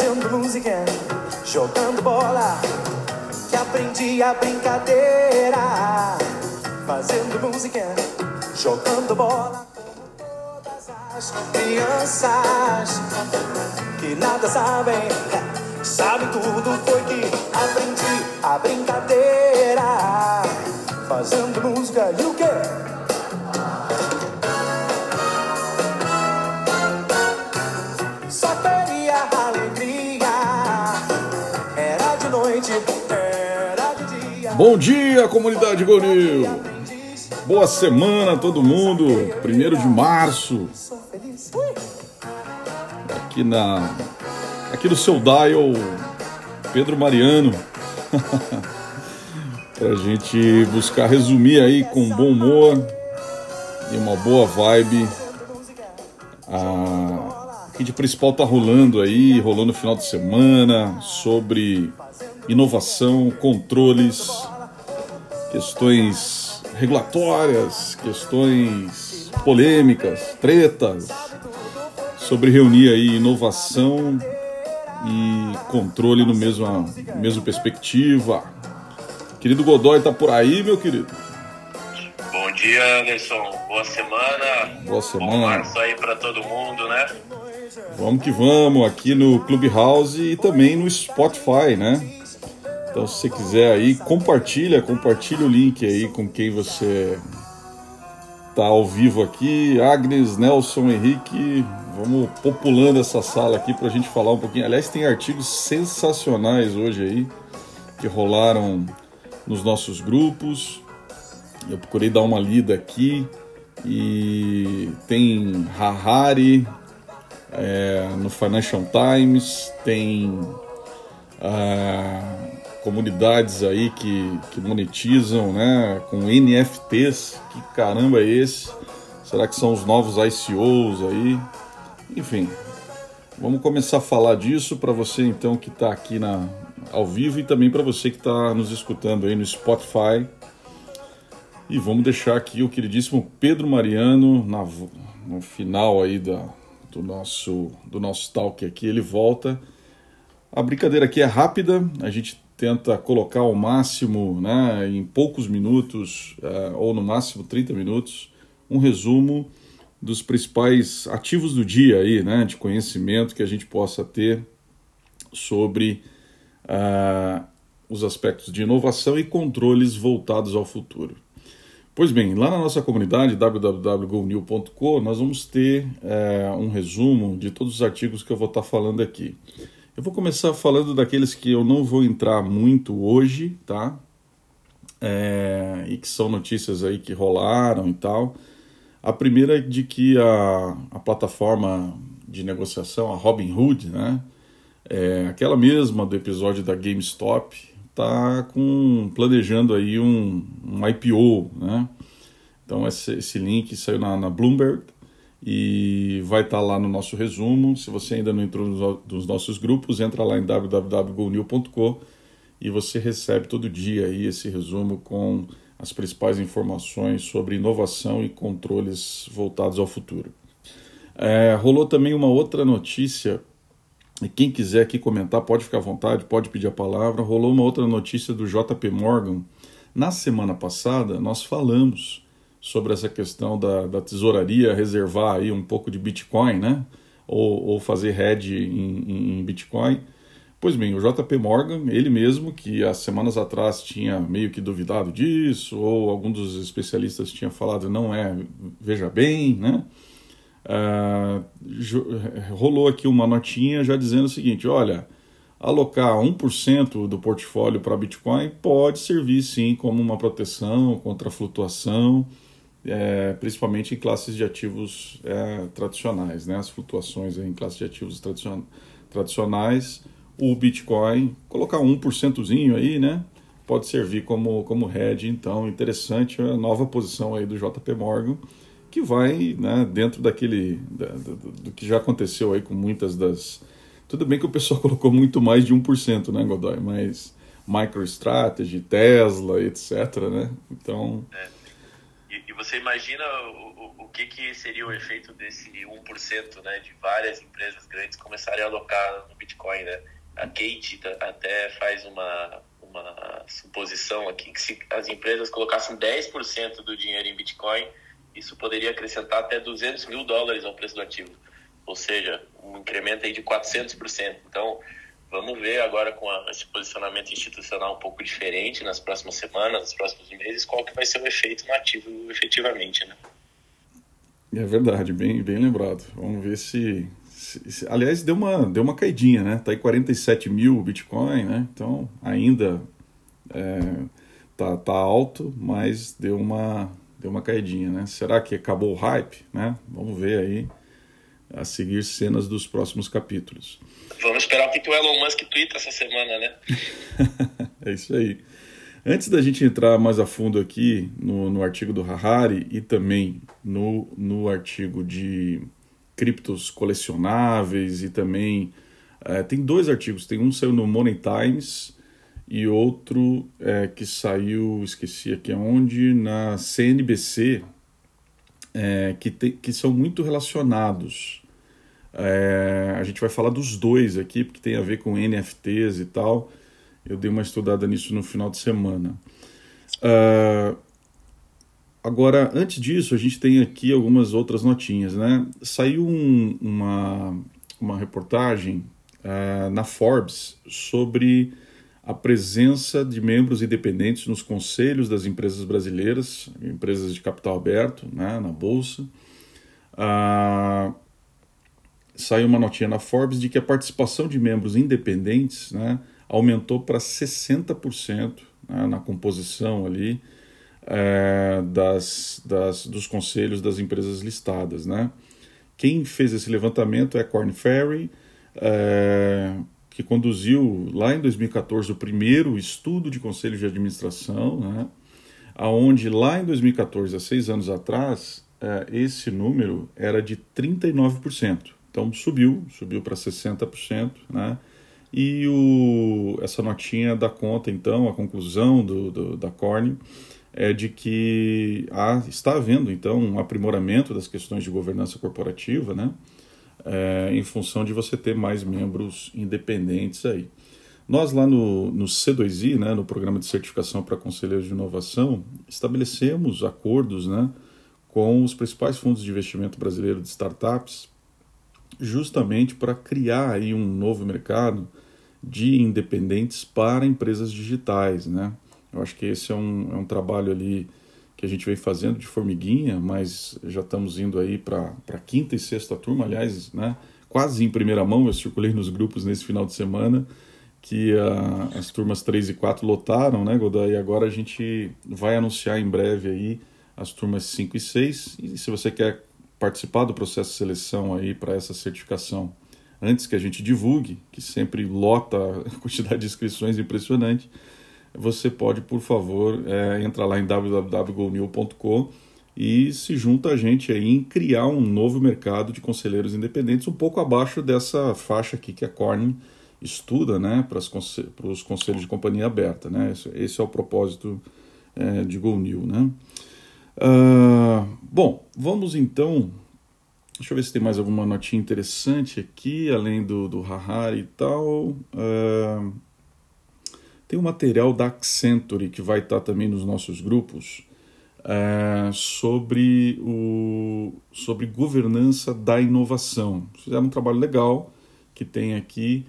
Fazendo música, jogando bola. Que aprendi a brincadeira. Fazendo música, jogando bola. Como todas as crianças que nada sabem, sabem tudo. Foi que aprendi a brincadeira. Fazendo música e o quê? Bom dia, comunidade Gonil! Boa semana a todo mundo! Primeiro de março, aqui na aqui no seu dial Pedro Mariano. pra gente buscar resumir aí com bom humor e uma boa vibe o que de principal tá rolando aí, rolando no final de semana sobre inovação, controles, questões regulatórias, questões polêmicas, tretas, sobre reunir aí inovação e controle no mesmo mesmo perspectiva. Querido Godoy tá por aí, meu querido. Bom dia, Anderson. Boa semana. Boa Bom semana. março aí pra todo mundo, né? Vamos que vamos aqui no Clubhouse e também no Spotify, né? Então, se você quiser aí, compartilha, compartilha o link aí com quem você tá ao vivo aqui. Agnes, Nelson, Henrique, vamos populando essa sala aqui pra gente falar um pouquinho. Aliás, tem artigos sensacionais hoje aí que rolaram nos nossos grupos. Eu procurei dar uma lida aqui e tem Harari, é, no Financial Times, tem ah, comunidades aí que, que monetizam né, com NFTs. Que caramba é esse? Será que são os novos ICOs aí? Enfim, vamos começar a falar disso para você então que está aqui na, ao vivo e também para você que está nos escutando aí no Spotify. E vamos deixar aqui o queridíssimo Pedro Mariano na, no final aí da, do nosso do nosso talk aqui, ele volta. A brincadeira aqui é rápida, a gente tenta colocar ao máximo, né, em poucos minutos, eh, ou no máximo 30 minutos, um resumo dos principais ativos do dia aí, né, de conhecimento que a gente possa ter sobre ah, os aspectos de inovação e controles voltados ao futuro. Pois bem, lá na nossa comunidade www.gonew.co nós vamos ter é, um resumo de todos os artigos que eu vou estar falando aqui. Eu vou começar falando daqueles que eu não vou entrar muito hoje, tá? É, e que são notícias aí que rolaram e tal. A primeira é de que a, a plataforma de negociação, a Robinhood, né? É, aquela mesma do episódio da GameStop, tá com planejando aí um, um IPO, né? Então esse, esse link saiu na, na, Bloomberg e vai estar tá lá no nosso resumo. Se você ainda não entrou nos, nos nossos grupos, entra lá em www.gonew.com e você recebe todo dia aí esse resumo com as principais informações sobre inovação e controles voltados ao futuro. É, rolou também uma outra notícia e quem quiser aqui comentar, pode ficar à vontade, pode pedir a palavra. Rolou uma outra notícia do JP Morgan. Na semana passada, nós falamos sobre essa questão da, da tesouraria reservar aí um pouco de Bitcoin, né? Ou, ou fazer hedge em, em, Bitcoin. Pois bem, o JP Morgan, ele mesmo, que há semanas atrás tinha meio que duvidado disso, ou algum dos especialistas tinha falado não é, veja bem, né? Uh, rolou aqui uma notinha já dizendo o seguinte: olha, alocar 1% do portfólio para Bitcoin pode servir sim como uma proteção contra a flutuação, é, principalmente em classes de ativos é, tradicionais, né? as flutuações em classes de ativos tradicion tradicionais. O Bitcoin, colocar 1%zinho aí, né? Pode servir como, como hedge, então interessante a nova posição aí do JP Morgan que vai né, dentro daquele da, do, do, que já aconteceu aí com muitas das tudo bem que o pessoal colocou muito mais de 1%, né, Godoy, mas MicroStrategy, Tesla, etc, né? Então, é. Você imagina o, o, o que, que seria o efeito desse 1% né, de várias empresas grandes começarem a alocar no Bitcoin, né? A Kate até faz uma, uma suposição aqui que se as empresas colocassem 10% do dinheiro em Bitcoin, isso poderia acrescentar até 200 mil dólares ao preço do ativo. Ou seja, um incremento aí de 400%. Então, vamos ver agora com a, esse posicionamento institucional um pouco diferente nas próximas semanas, nos próximos meses, qual que vai ser o efeito no ativo efetivamente, né? É verdade, bem, bem lembrado. Vamos ver se, se, se, Aliás, deu uma, deu uma caidinha, né? Tá aí 47 mil Bitcoin, né? Então, ainda é, tá, tá alto, mas deu uma, deu uma caidinha, né? Será que acabou o hype, né? Vamos ver aí a seguir cenas dos próximos capítulos. Vamos esperar o que o Elon Musk twitta essa semana, né? é isso aí. Antes da gente entrar mais a fundo aqui no, no artigo do Harari e também no, no artigo de criptos colecionáveis e também é, tem dois artigos, tem um saiu no Money Times e outro é, que saiu, esqueci aqui aonde, na CNBC, é, que, te, que são muito relacionados. É, a gente vai falar dos dois aqui, porque tem a ver com NFTs e tal. Eu dei uma estudada nisso no final de semana. Uh, agora, antes disso, a gente tem aqui algumas outras notinhas. Né? Saiu um, uma, uma reportagem uh, na Forbes sobre a presença de membros independentes nos conselhos das empresas brasileiras, empresas de capital aberto, né, na Bolsa. Uh, saiu uma notinha na Forbes de que a participação de membros independentes né, aumentou para 60% né, na composição ali é, das, das, dos conselhos das empresas listadas. Né? Quem fez esse levantamento é Corn Ferry, é, que conduziu lá em 2014 o primeiro estudo de conselho de administração, né? aonde lá em 2014, há seis anos atrás, é, esse número era de 39%. Então subiu, subiu para 60%, né? E o, essa notinha dá conta, então, a conclusão do, do, da Corne é de que há, está havendo, então, um aprimoramento das questões de governança corporativa, né? É, em função de você ter mais membros independentes aí. Nós lá no, no C2I, né, no Programa de Certificação para Conselheiros de Inovação, estabelecemos acordos né, com os principais fundos de investimento brasileiro de startups justamente para criar aí um novo mercado de independentes para empresas digitais, né? Eu acho que esse é um, é um trabalho ali que a gente vem fazendo de formiguinha, mas já estamos indo aí para a quinta e sexta turma, aliás, né? Quase em primeira mão, eu circulei nos grupos nesse final de semana que uh, as turmas 3 e 4 lotaram, né, Godoy? E agora a gente vai anunciar em breve aí as turmas 5 e 6. E se você quer participar do processo de seleção aí para essa certificação antes que a gente divulgue, que sempre lota a quantidade de inscrições impressionante, você pode, por favor, é, entrar lá em www.gonew.com e se junta a gente aí em criar um novo mercado de conselheiros independentes, um pouco abaixo dessa faixa aqui que a Corning estuda né, para os conselhos de companhia aberta. Né? Esse, esse é o propósito é, de GoNew. Né? Uh, bom, vamos então. Deixa eu ver se tem mais alguma notinha interessante aqui, além do, do Harari e tal. Uh, tem um material da Accenture que vai estar também nos nossos grupos uh, sobre, o, sobre governança da inovação. Fizeram um trabalho legal que tem aqui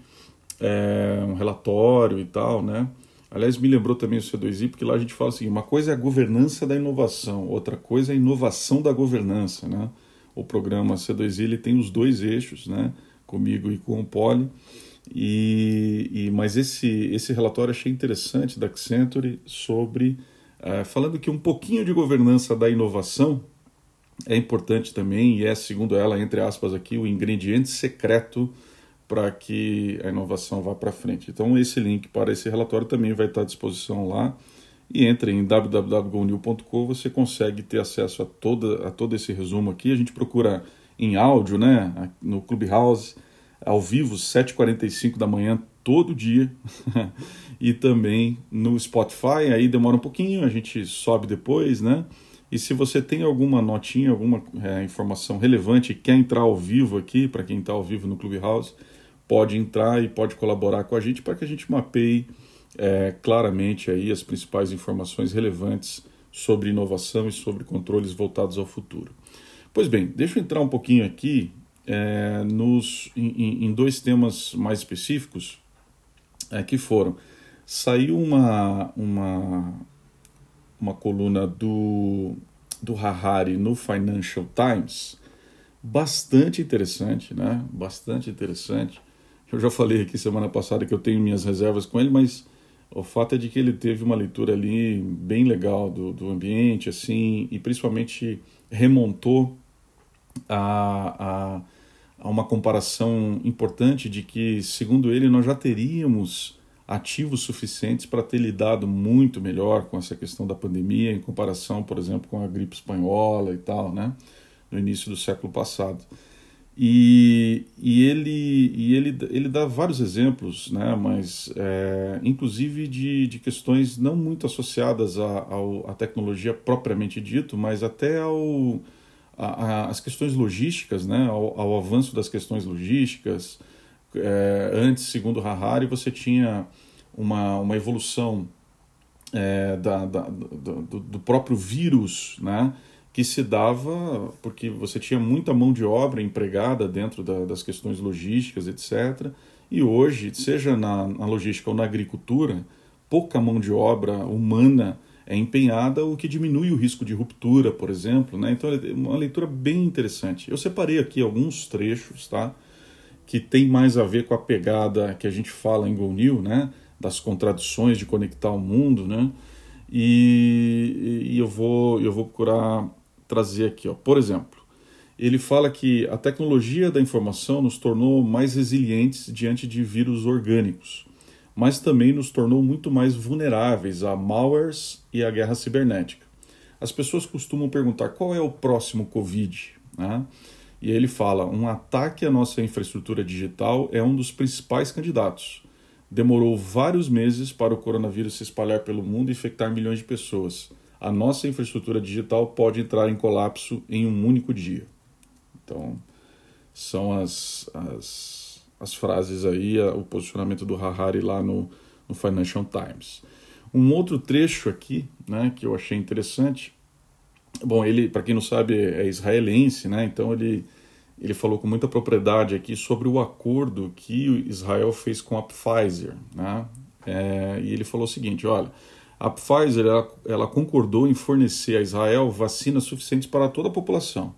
um relatório e tal, né? Aliás, me lembrou também o C2I, porque lá a gente fala assim: uma coisa é a governança da inovação, outra coisa é a inovação da governança. Né? O programa C2I ele tem os dois eixos, né? comigo e com o Poli. E, e, mas esse, esse relatório achei interessante da Accenture sobre, uh, falando que um pouquinho de governança da inovação é importante também e é, segundo ela, entre aspas aqui, o ingrediente secreto para que a inovação vá para frente. Então, esse link para esse relatório também vai estar à disposição lá. E entre em www.gonil.com, você consegue ter acesso a, toda, a todo esse resumo aqui. A gente procura em áudio, né, no Clubhouse, ao vivo, 7h45 da manhã, todo dia. e também no Spotify, aí demora um pouquinho, a gente sobe depois, né? E se você tem alguma notinha, alguma é, informação relevante quer entrar ao vivo aqui, para quem está ao vivo no Clubhouse, pode entrar e pode colaborar com a gente para que a gente mapeie é, claramente aí as principais informações relevantes sobre inovação e sobre controles voltados ao futuro. Pois bem, deixa eu entrar um pouquinho aqui é, nos, em, em, dois temas mais específicos é, que foram. Saiu uma, uma, uma coluna do, do Harari no Financial Times, bastante interessante, né? Bastante interessante. Eu já falei aqui semana passada que eu tenho minhas reservas com ele, mas o fato é de que ele teve uma leitura ali bem legal do, do ambiente, assim, e principalmente remontou a, a, a uma comparação importante de que, segundo ele, nós já teríamos ativos suficientes para ter lidado muito melhor com essa questão da pandemia, em comparação, por exemplo, com a gripe espanhola e tal, né, no início do século passado. E, e, ele, e ele, ele dá vários exemplos, né, mas é, inclusive de, de questões não muito associadas à, à tecnologia propriamente dito, mas até ao, a, a, as questões logísticas, né, ao, ao, avanço das questões logísticas. É, antes, segundo Harari, você tinha uma, uma evolução é, da, da, do, do, próprio vírus, né, que se dava porque você tinha muita mão de obra empregada dentro da, das questões logísticas, etc. E hoje, seja na, na logística ou na agricultura, pouca mão de obra humana é empenhada, o que diminui o risco de ruptura, por exemplo. Né? Então, é uma leitura bem interessante. Eu separei aqui alguns trechos, tá? que tem mais a ver com a pegada que a gente fala em Go New, né? das contradições de conectar o mundo, né? E, e, eu vou eu vou procurar trazer aqui, ó. Por exemplo, ele fala que a tecnologia da informação nos tornou mais resilientes diante de vírus orgânicos, mas também nos tornou muito mais vulneráveis a malwares e à guerra cibernética. As pessoas costumam perguntar qual é o próximo Covid, né? E ele fala: um ataque à nossa infraestrutura digital é um dos principais candidatos demorou vários meses para o coronavírus se espalhar pelo mundo e infectar milhões de pessoas. A nossa infraestrutura digital pode entrar em colapso em um único dia. Então, são as, as, as frases aí, o posicionamento do Harari lá no, no Financial Times. Um outro trecho aqui, né, que eu achei interessante. Bom, ele, para quem não sabe, é israelense, né? Então ele ele falou com muita propriedade aqui sobre o acordo que Israel fez com a Pfizer. Né? É, e ele falou o seguinte: olha, a Pfizer ela, ela concordou em fornecer a Israel vacinas suficientes para toda a população,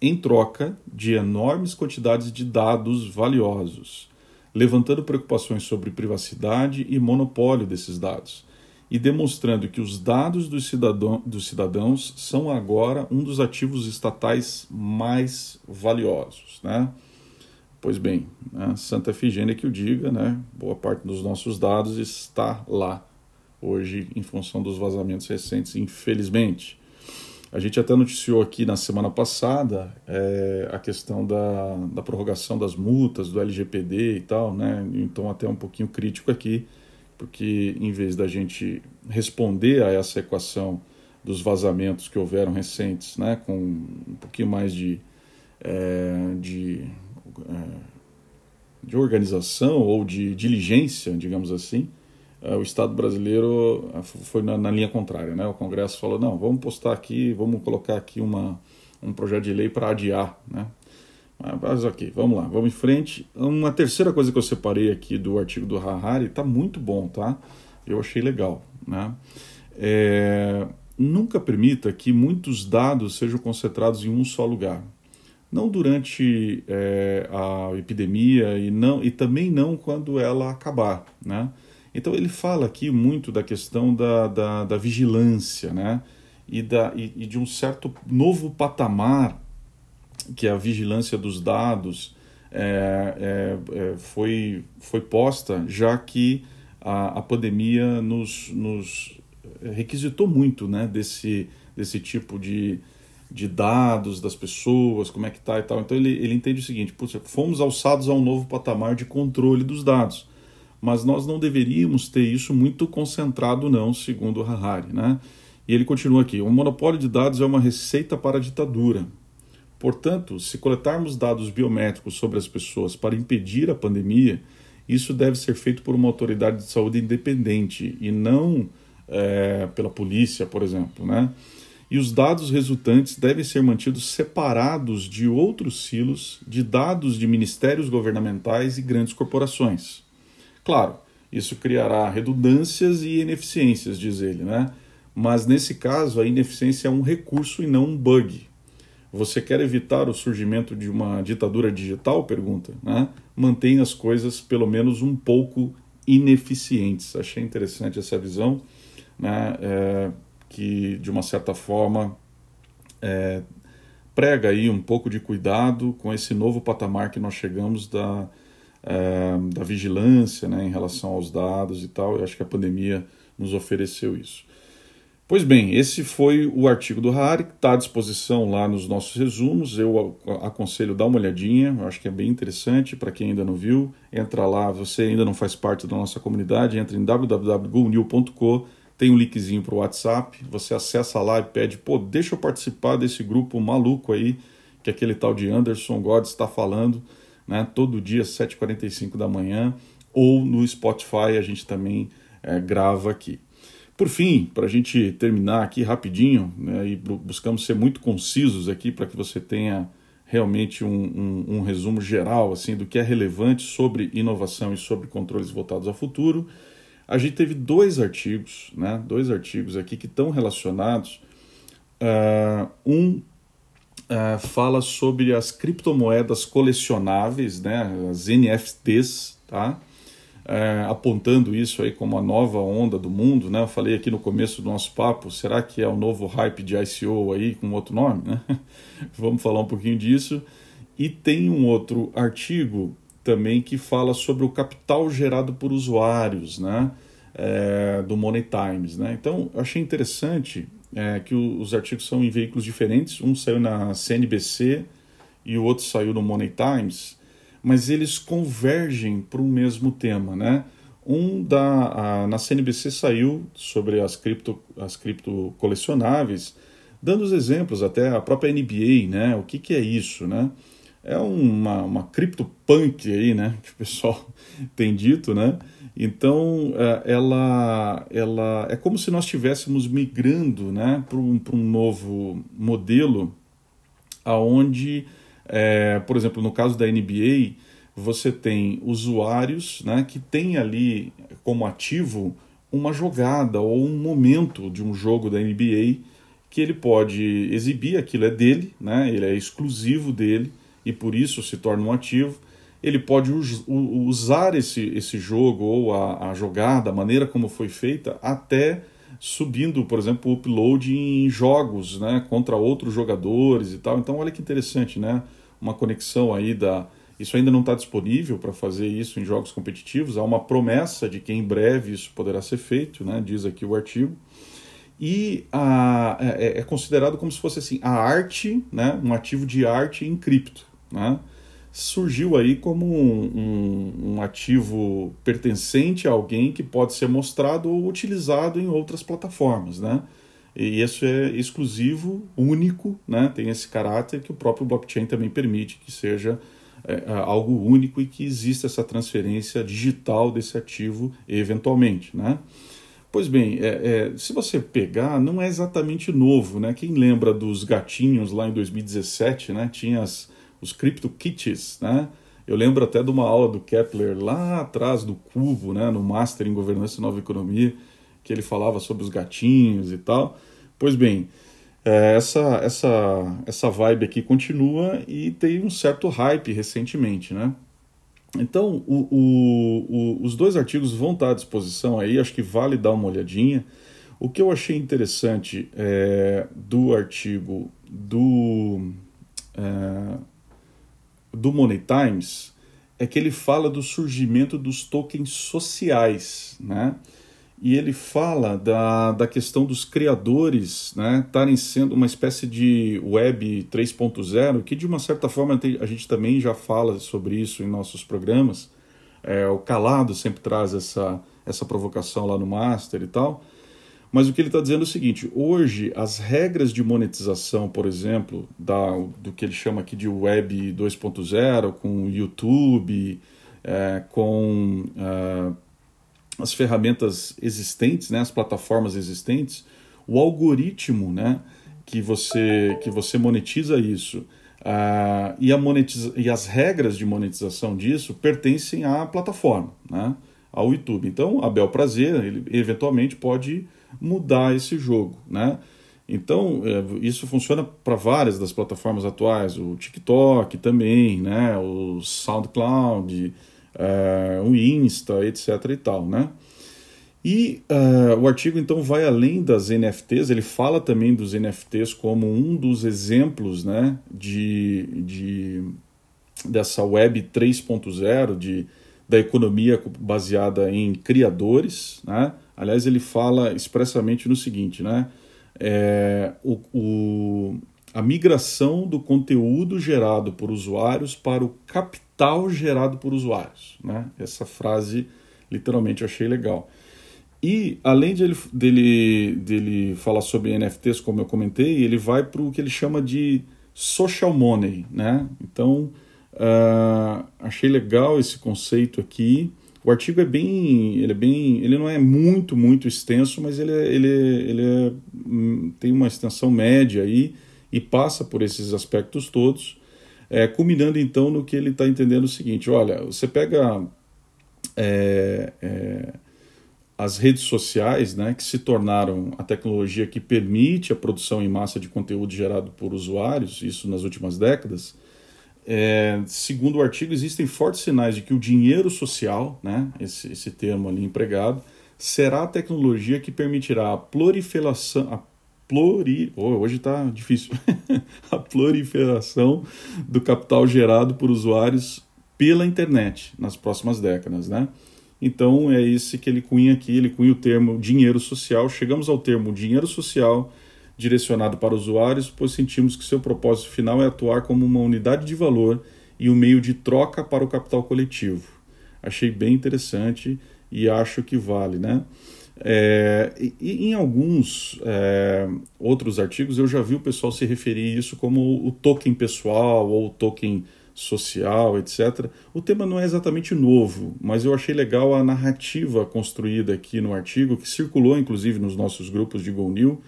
em troca de enormes quantidades de dados valiosos, levantando preocupações sobre privacidade e monopólio desses dados e demonstrando que os dados dos, cidadão, dos cidadãos são agora um dos ativos estatais mais valiosos. Né? Pois bem, né? Santa Efigênia que o diga, né? boa parte dos nossos dados está lá hoje em função dos vazamentos recentes, infelizmente. A gente até noticiou aqui na semana passada é, a questão da, da prorrogação das multas do LGPD e tal, né? Então até um pouquinho crítico aqui porque em vez da gente responder a essa equação dos vazamentos que houveram recentes, né, com um pouquinho mais de, é, de, é, de organização ou de diligência, digamos assim, o Estado brasileiro é, foi na, na, linha contrária. Né? O Congresso falou, não, vamos postar aqui, vamos colocar aqui uma, um projeto de lei para adiar. Né? Mas ok, vamos lá, vamos em frente. Uma terceira coisa que eu separei aqui do artigo do Harari está muito bom, tá? Eu achei legal, né? É, nunca permita que muitos dados sejam concentrados em um só lugar. Não durante é, a epidemia e, não, e também não quando ela acabar, né? Então ele fala aqui muito da questão da, da, da vigilância, né? E, da, e, e de um certo novo patamar que a vigilância dos dados é, é, é, foi, foi posta, já que a, a pandemia nos, nos requisitou muito né, desse, desse tipo de, de dados das pessoas, como é que tá e tal. Então ele, ele entende o seguinte, fomos alçados a um novo patamar de controle dos dados, mas nós não deveríamos ter isso muito concentrado não, segundo Harari, né? E ele continua aqui: o monopólio de dados é uma receita para a ditadura. Portanto, se coletarmos dados biométricos sobre as pessoas para impedir a pandemia, isso deve ser feito por uma autoridade de saúde independente e não é, pela polícia, por exemplo, né? E os dados resultantes devem ser mantidos separados de outros silos de dados de ministérios governamentais e grandes corporações. Claro, isso criará redundâncias e ineficiências, diz ele, né? Mas nesse caso, a ineficiência é um recurso e não um bug. Você quer evitar o surgimento de uma ditadura digital? Pergunta. Né? Mantenha as coisas pelo menos um pouco ineficientes. Achei interessante essa visão, né? É, que de uma certa forma é, prega aí um pouco de cuidado com esse novo patamar que nós chegamos da, é, da vigilância né, em relação aos dados e tal. Eu acho que a pandemia nos ofereceu isso. Pois bem, esse foi o artigo do Harari, que está à disposição lá nos nossos resumos. Eu aconselho dar uma olhadinha, eu acho que é bem interessante para quem ainda não viu. Entra lá, você ainda não faz parte da nossa comunidade, entra em www.google.com, tem um linkzinho para o WhatsApp, você acessa lá e pede, pô, deixa eu participar desse grupo maluco aí, que aquele tal de Anderson God está falando, né, todo dia, 7h45 da manhã, ou no Spotify a gente também é, grava aqui. Por fim, para a gente terminar aqui rapidinho, né, e buscamos ser muito concisos aqui para que você tenha realmente um, um, um, resumo geral assim do que é relevante sobre inovação e sobre controles voltados ao futuro. A gente teve dois artigos, né, dois artigos aqui que estão relacionados. Uh, um uh, fala sobre as criptomoedas colecionáveis, né, as NFTs, tá? é, apontando isso aí como a nova onda do mundo, né? Eu falei aqui no começo do nosso papo, será que é o novo hype de ICO aí com outro nome, né? Vamos falar um pouquinho disso. E tem um outro artigo também que fala sobre o capital gerado por usuários, né? É, do Money Times, né? Então, achei interessante é, que os artigos são em veículos diferentes. Um saiu na CNBC e o outro saiu no Money Times mas eles convergem para o mesmo tema, né? Um da a, na CNBC saiu sobre as cripto as cripto colecionáveis, dando os exemplos até a própria NBA, né? O que, que é isso, né? É uma, uma CryptoPunk aí, né? Que o pessoal tem dito, né? Então, é, ela, ela é como se nós estivéssemos migrando né, para um, um novo modelo, aonde é, por exemplo, no caso da NBA, você tem usuários né, que têm ali como ativo uma jogada ou um momento de um jogo da NBA que ele pode exibir, aquilo é dele, né, ele é exclusivo dele e por isso se torna um ativo. Ele pode usar esse, esse jogo ou a, a jogada, a maneira como foi feita, até subindo, por exemplo, o upload em jogos, né, contra outros jogadores e tal. Então, olha que interessante, né? Uma conexão aí da. Isso ainda não está disponível para fazer isso em jogos competitivos. Há uma promessa de que em breve isso poderá ser feito, né? Diz aqui o artigo. E a, é, é considerado como se fosse assim a arte, né? Um ativo de arte em cripto, né? Surgiu aí como um, um, um, ativo pertencente a alguém que pode ser mostrado ou utilizado em outras plataformas, né? E isso é exclusivo, único, né? Tem esse caráter que o próprio blockchain também permite que seja é, é algo único e que exista essa transferência digital desse ativo eventualmente, né? Pois bem, é, é, se você pegar, não é exatamente novo, né? Quem lembra dos gatinhos lá em 2017, né? Tinha as os CryptoKitties, né? Eu lembro até de uma aula do Kepler lá atrás do Cubo, né, no Master em Governança e Nova Economia, que ele falava sobre os gatinhos e tal. Pois bem, é, essa, essa, essa vibe aqui continua e tem um certo hype recentemente, né? Então, o, o, o, os dois artigos vão estar à disposição aí, acho que vale dar uma olhadinha. O que eu achei interessante é, do artigo do. É, do Money Times é que ele fala do surgimento dos tokens sociais, né? E ele fala da, da questão dos criadores né, estarem sendo uma espécie de web 3.0, que de uma certa forma a gente também já fala sobre isso em nossos programas. É, o Calado sempre traz essa, essa provocação lá no Master e tal. Mas o que ele está dizendo é o seguinte: hoje, as regras de monetização, por exemplo, da, do que ele chama aqui de Web 2.0, com YouTube, é, com é, as ferramentas existentes, né, as plataformas existentes, o algoritmo né, que, você, que você monetiza isso uh, e, a monetiza e as regras de monetização disso pertencem à plataforma, né, ao YouTube. Então, a Bel Prazer, ele eventualmente pode mudar esse jogo, né? Então, é, isso funciona para várias das plataformas atuais, o TikTok também, né? o SoundCloud, é, o Insta, etc. e tal, né? E uh, o artigo então vai além das NFTs, ele fala também dos NFTs como um dos exemplos né, de, de, dessa web 3.0, de, da economia baseada em criadores. Né? Aliás, ele fala expressamente no seguinte, né? É, o, o, a migração do conteúdo gerado por usuários para o capital gerado por usuários. Né? Essa frase, literalmente, eu achei legal. E além de ele, dele, dele falar sobre NFTs, como eu comentei, ele vai para o que ele chama de social money, né? Então uh, achei legal esse conceito aqui. O artigo é bem, ele é bem, ele não é muito muito extenso, mas ele é, ele é, ele é, hum, tem uma extensão média aí e passa por esses aspectos todos, é, culminando então no que ele está entendendo o seguinte: olha, você pega é, é, as redes sociais, né, que se tornaram a tecnologia que permite a produção em massa de conteúdo gerado por usuários, isso nas últimas décadas, é, segundo o artigo, existem fortes sinais de que o dinheiro social, né, esse, esse termo ali empregado, será a tecnologia que permitirá a proliferação, a pluri, oh, hoje está difícil, a proliferação do capital gerado por usuários pela internet nas próximas décadas, né? Então é esse que ele cunha aqui, ele cunha o termo dinheiro social. Chegamos ao termo dinheiro social direcionado para usuários, pois sentimos que seu propósito final é atuar como uma unidade de valor e um meio de troca para o capital coletivo. Achei bem interessante e acho que vale, né? É, e, em alguns é, outros artigos eu já vi o pessoal se referir a isso como o token pessoal ou o token social, etc. O tema não é exatamente novo, mas eu achei legal a narrativa construída aqui no artigo, que circulou inclusive nos nossos grupos de Go New,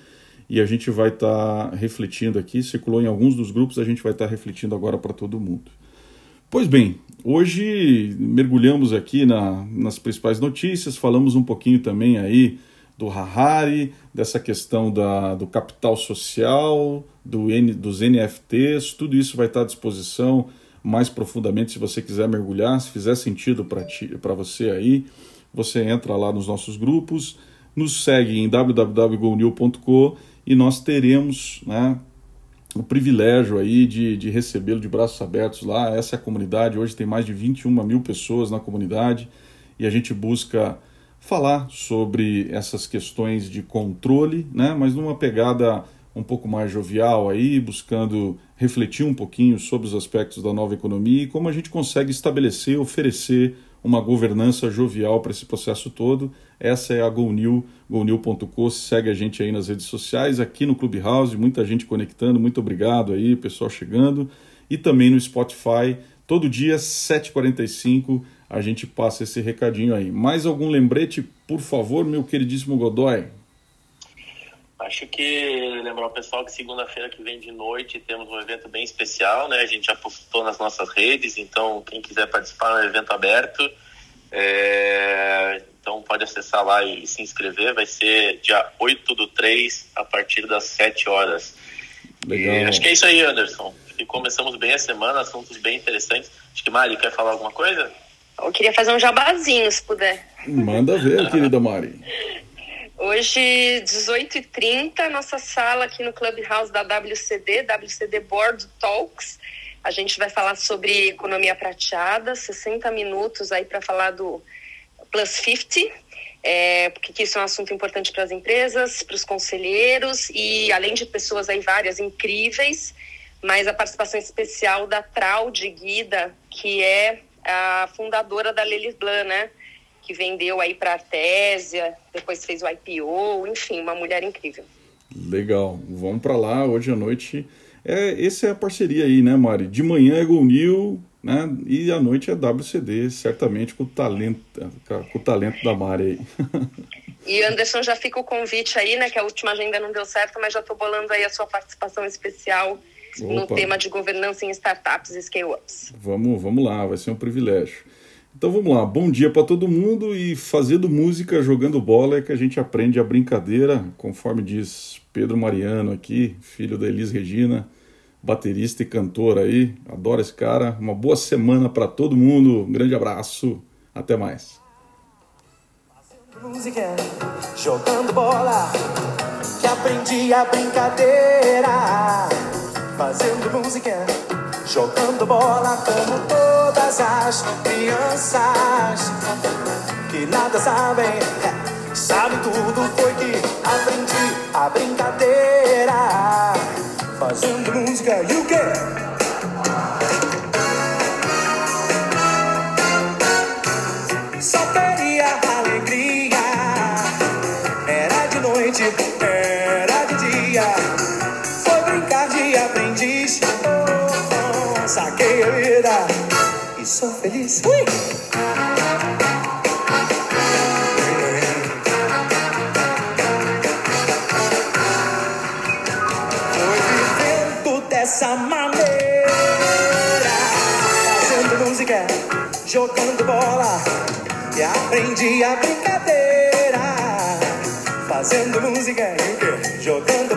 e a gente vai estar tá refletindo aqui, circulou em alguns dos grupos, a gente vai estar tá refletindo agora para todo mundo. Pois bem, hoje mergulhamos aqui na, nas principais notícias, falamos um pouquinho também aí do Harari, dessa questão da, do capital social, do N, dos NFTs, tudo isso vai estar tá à disposição mais profundamente se você quiser mergulhar, se fizer sentido para você aí, você entra lá nos nossos grupos, nos segue em www.gonil.com e nós teremos né, o privilégio aí de, de recebê-lo de braços abertos lá. Essa é a comunidade, hoje tem mais de 21 mil pessoas na comunidade e a gente busca falar sobre essas questões de controle, né, mas numa pegada um pouco mais jovial aí, buscando refletir um pouquinho sobre os aspectos da nova economia e como a gente consegue estabelecer, oferecer uma governança jovial para esse processo todo. Essa é a GoNew, gonew.com. Segue a gente aí nas redes sociais, aqui no Clubhouse, muita gente conectando. Muito obrigado aí, pessoal chegando. E também no Spotify, todo dia, 7h45, a gente passa esse recadinho aí. Mais algum lembrete, por favor, meu queridíssimo Godoy? Acho que lembrar o pessoal que segunda-feira que vem de noite temos um evento bem especial, né? A gente já postou nas nossas redes, então quem quiser participar é um evento aberto. É... Então pode acessar lá e se inscrever. Vai ser dia 8 do 3, a partir das 7 horas. Legal. acho que é isso aí, Anderson. E começamos bem a semana, assuntos bem interessantes. Acho que Mari quer falar alguma coisa? Eu queria fazer um jabazinho, se puder. Manda ver, querida Mari. Hoje, 18h30, nossa sala aqui no Clubhouse da WCD, WCD Board Talks. A gente vai falar sobre economia prateada, 60 minutos aí para falar do Plus 50, é, porque isso é um assunto importante para as empresas, para os conselheiros e além de pessoas aí várias incríveis, mas a participação especial da Trau de Guida, que é a fundadora da Lelis Blanc, né? Que vendeu aí para Artésia, depois fez o IPO, enfim, uma mulher incrível. Legal, vamos para lá hoje à noite. É, essa é a parceria aí, né, Mari? De manhã é Go New, né? E à noite é WCD, certamente com o talento, com o talento da Mari aí. E Anderson, já fica o convite aí, né? Que a última agenda não deu certo, mas já estou bolando aí a sua participação especial Opa. no tema de governança em startups e scale-ups. Vamos, vamos lá, vai ser um privilégio. Então vamos lá, bom dia para todo mundo e fazendo música, jogando bola é que a gente aprende a brincadeira, conforme diz Pedro Mariano aqui, filho da Elis Regina, baterista e cantor aí. Adoro esse cara. Uma boa semana para todo mundo. Um grande abraço. Até mais. Música, jogando bola, que aprendi a brincadeira. Fazendo música, jogando bola como todas as crianças que nada sabem, é, sabe tudo foi que aprendi a brincadeira. Ui! Foi vivendo dessa maneira, fazendo música, jogando bola, e aprendi a brincadeira. Fazendo música, jogando